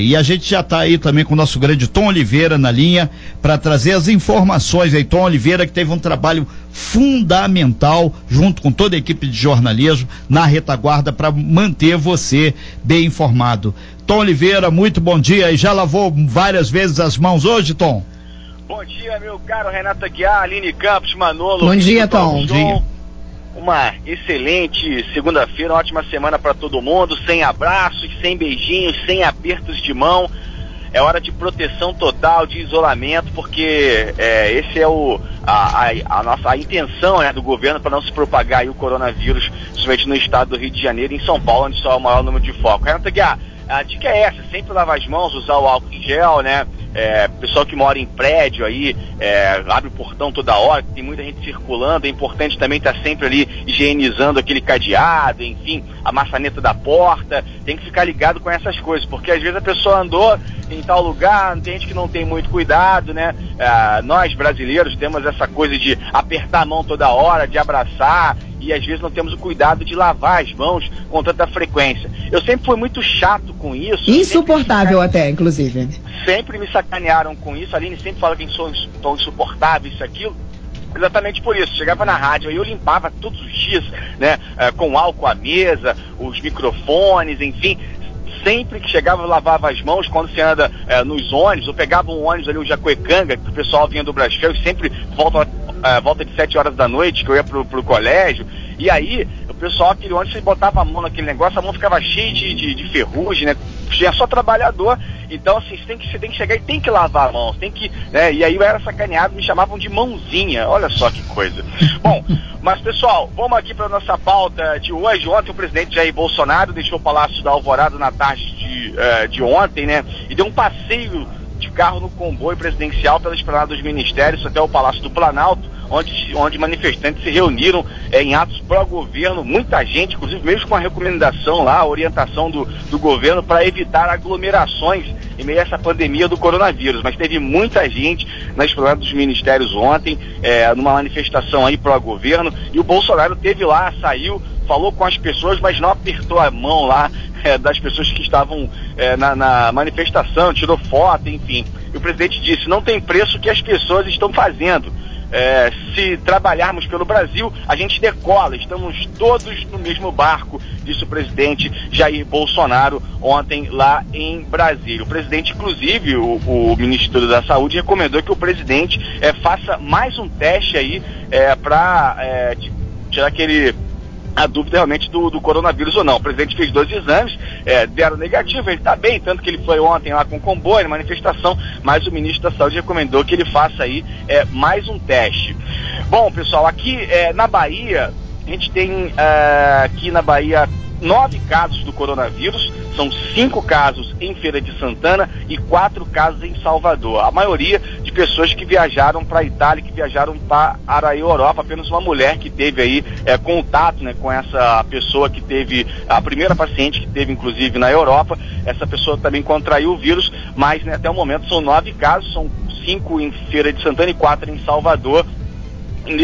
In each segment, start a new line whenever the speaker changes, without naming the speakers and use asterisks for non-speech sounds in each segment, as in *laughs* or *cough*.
E a gente já está aí também com o nosso grande Tom Oliveira na linha para trazer as informações aí. Tom Oliveira que teve um trabalho fundamental junto com toda a equipe de jornalismo na retaguarda para manter você bem informado. Tom Oliveira, muito bom dia e já lavou várias vezes as mãos hoje, Tom?
Bom dia, meu caro Renato Aguiar, Aline Campos, Manolo.
Bom dia, Tom. Bom dia.
Uma excelente segunda-feira, uma ótima semana para todo mundo, sem abraços, sem beijinhos, sem apertos de mão. É hora de proteção total, de isolamento, porque é, esse é o, a, a, a, nossa a intenção né, do governo para não se propagar o coronavírus, principalmente no estado do Rio de Janeiro e em São Paulo, onde só é o maior número de foco. Renato Aguiar, a dica é essa, sempre lavar as mãos, usar o álcool em gel, né? É, pessoal que mora em prédio aí, é, abre o portão toda hora, tem muita gente circulando, é importante também estar tá sempre ali higienizando aquele cadeado, enfim, a maçaneta da porta, tem que ficar ligado com essas coisas, porque às vezes a pessoa andou em tal lugar, tem gente que não tem muito cuidado, né? É, nós brasileiros temos essa coisa de apertar a mão toda hora, de abraçar, e às vezes não temos o cuidado de lavar as mãos com tanta frequência. Eu sempre fui muito chato com isso.
Insuportável até, inclusive.
Sempre me sacanearam com isso. A Aline sempre fala que sou tão insuportável, isso, aquilo. Exatamente por isso. Chegava na rádio e eu limpava todos os dias, né? Eh, com álcool à mesa, os microfones, enfim sempre que chegava lavava as mãos quando você anda é, nos ônibus, eu pegava um ônibus ali, o Jacuecanga, que o pessoal vinha do Brasil, sempre volta, é, volta de 7 horas da noite, que eu ia pro, pro colégio, e aí, o pessoal, aquele ônibus, você botava a mão naquele negócio, a mão ficava cheia de, de, de ferrugem, né? Tinha só trabalhador. Então, assim, você tem, que, você tem que chegar e tem que lavar a mão. Tem que, né? E aí eu era sacaneado, me chamavam de mãozinha. Olha só que coisa. Bom, mas pessoal, vamos aqui para nossa pauta de hoje. Ontem o presidente Jair Bolsonaro deixou o Palácio da Alvorada na tarde de, uh, de ontem, né? E deu um passeio de carro no comboio presidencial pela esplanada dos ministérios até o Palácio do Planalto onde, onde manifestantes se reuniram é, em atos pró-governo, muita gente, inclusive mesmo com a recomendação lá, a orientação do, do governo para evitar aglomerações em meio a essa pandemia do coronavírus. Mas teve muita gente na esplanada dos ministérios ontem, é, numa manifestação aí pró-governo, e o Bolsonaro teve lá, saiu, falou com as pessoas, mas não apertou a mão lá é, *laughs* das pessoas que estavam é, na, na, manifestação, tirou foto, enfim. E o presidente disse: não tem preço que as pessoas estão fazendo é, se trabalharmos pelo Brasil, a gente decola. Estamos todos no mesmo barco, disse o presidente Jair Bolsonaro ontem lá em Brasília. O presidente, inclusive, o, o ministro da Saúde recomendou que o presidente é, faça mais um teste aí é, para é, tirar aquele a dúvida realmente do, do, coronavírus ou não. O presidente fez dois exames, é, deram negativo, ele está bem, tanto que ele foi ontem lá com o comboio, manifestação, mas o ministro da Saúde recomendou que ele faça aí é, mais um teste. Bom, pessoal, aqui é, na Bahia, a gente tem é, aqui na Bahia nove casos do coronavírus, são cinco casos em Feira de Santana e quatro casos em Salvador. A maioria de pessoas que viajaram para a Itália, que viajaram para a Europa. Apenas uma mulher que teve aí é, contato né, com essa pessoa que teve, a primeira paciente que teve inclusive na Europa. Essa pessoa também contraiu o vírus, mas né, até o momento são nove casos, são cinco em Feira de Santana e quatro em Salvador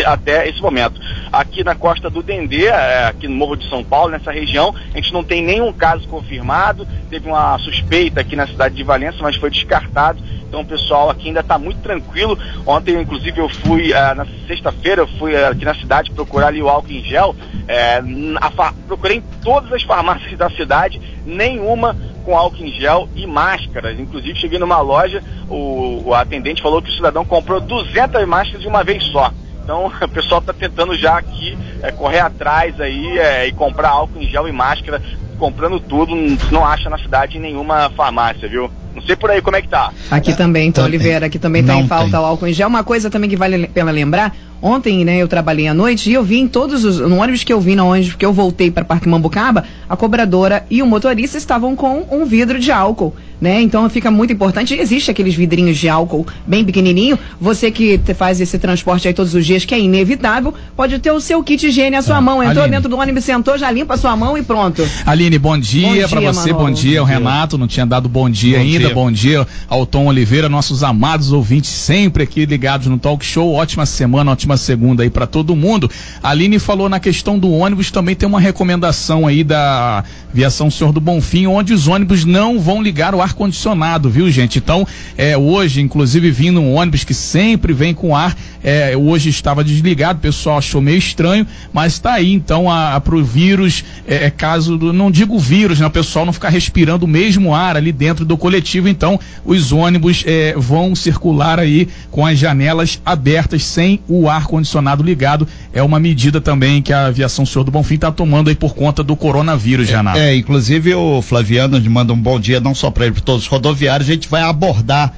até esse momento. Aqui na costa do Dendê, é, aqui no Morro de São Paulo, nessa região, a gente não tem nenhum caso confirmado. Teve uma suspeita aqui na cidade de Valença, mas foi descartado. Então o pessoal aqui ainda está muito tranquilo. Ontem, inclusive, eu fui, uh, na sexta-feira, eu fui uh, aqui na cidade procurar ali o álcool em gel. Uh, procurei em todas as farmácias da cidade, nenhuma com álcool em gel e máscaras. Inclusive, cheguei numa loja, o, o atendente falou que o cidadão comprou 200 máscaras de uma vez só. Então *laughs* o pessoal está tentando já aqui é, correr atrás aí é, e comprar álcool em gel e máscara, comprando tudo, não acha na cidade nenhuma farmácia, viu? Não sei por aí como é que tá.
Aqui também, então, Oliveira, aqui também tem falta o álcool em gel. Uma coisa também que vale a pena lembrar, ontem, né, eu trabalhei à noite e eu vi em todos os, no ônibus que eu vi, no ônibus que eu voltei para Parque Mambucaba, a cobradora e o motorista estavam com um vidro de álcool né? Então fica muito importante. Existe aqueles vidrinhos de álcool bem pequenininho. Você que faz esse transporte aí todos os dias, que é inevitável, pode ter o seu kit higiene à sua é. mão. Entrou Aline. dentro do ônibus, sentou, já limpa a sua mão e pronto.
Aline, bom dia, dia para você, Manolo. bom dia. O Renato não tinha dado bom dia bom ainda. Dia. Bom dia ao Tom Oliveira, nossos amados ouvintes sempre aqui ligados no Talk Show. Ótima semana, ótima segunda aí para todo mundo. A Aline falou na questão do ônibus, também tem uma recomendação aí da
Viação Senhor do Bonfim, onde os ônibus não vão ligar o ar-condicionado, viu, gente? Então, é, hoje, inclusive, vindo um ônibus que sempre vem com ar, é, hoje estava desligado, o pessoal achou meio estranho, mas está aí, então, para o vírus, é, é, caso, do, não digo vírus, né? O pessoal não ficar respirando o mesmo ar ali dentro do coletivo, então, os ônibus é, vão circular aí com as janelas abertas, sem o ar-condicionado ligado. É uma medida também que a aviação Senhor do Bonfim está tomando aí por conta do coronavírus, Renato.
É, inclusive o Flaviano manda um bom dia, não só para ele, para todos os rodoviários, a gente vai abordar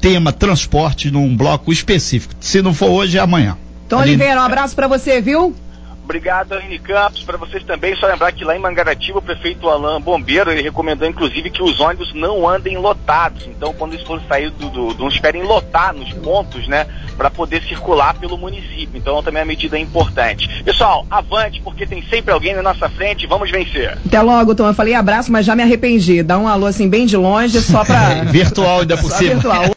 tema transporte num bloco específico. Se não for hoje, é amanhã.
Tom. Oliveira, um abraço para você, viu?
Obrigado, Aline Campos. Para vocês também, só lembrar que lá em Mangaratiba, o prefeito Alain Bombeiro, ele recomendou, inclusive, que os ônibus não andem lotados. Então, quando eles forem sair do, do, esperem lotar nos pontos, né, para poder circular pelo município. Então, também a medida é importante. Pessoal, avante, porque tem sempre alguém na nossa frente. Vamos vencer.
Até logo, Tom. Eu falei abraço, mas já me arrependi. Dá um alô assim bem de longe, só para *laughs*
virtual ainda por cima. Virtual.